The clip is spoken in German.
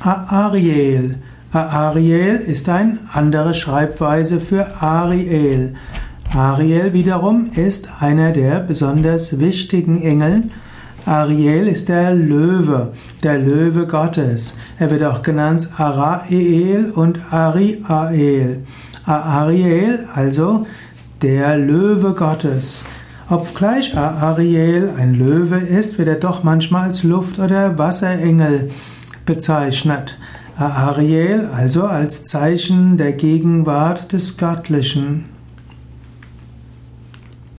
Ariel. Ariel ist eine andere Schreibweise für Ariel. Ariel wiederum ist einer der besonders wichtigen Engel. Ariel ist der Löwe, der Löwe Gottes. Er wird auch genannt Arael und Ariael. Ariel, also der Löwe Gottes. Obgleich Ariel ein Löwe ist, wird er doch manchmal als Luft- oder Wasserengel bezeichnet. Ariel also als Zeichen der Gegenwart des Göttlichen.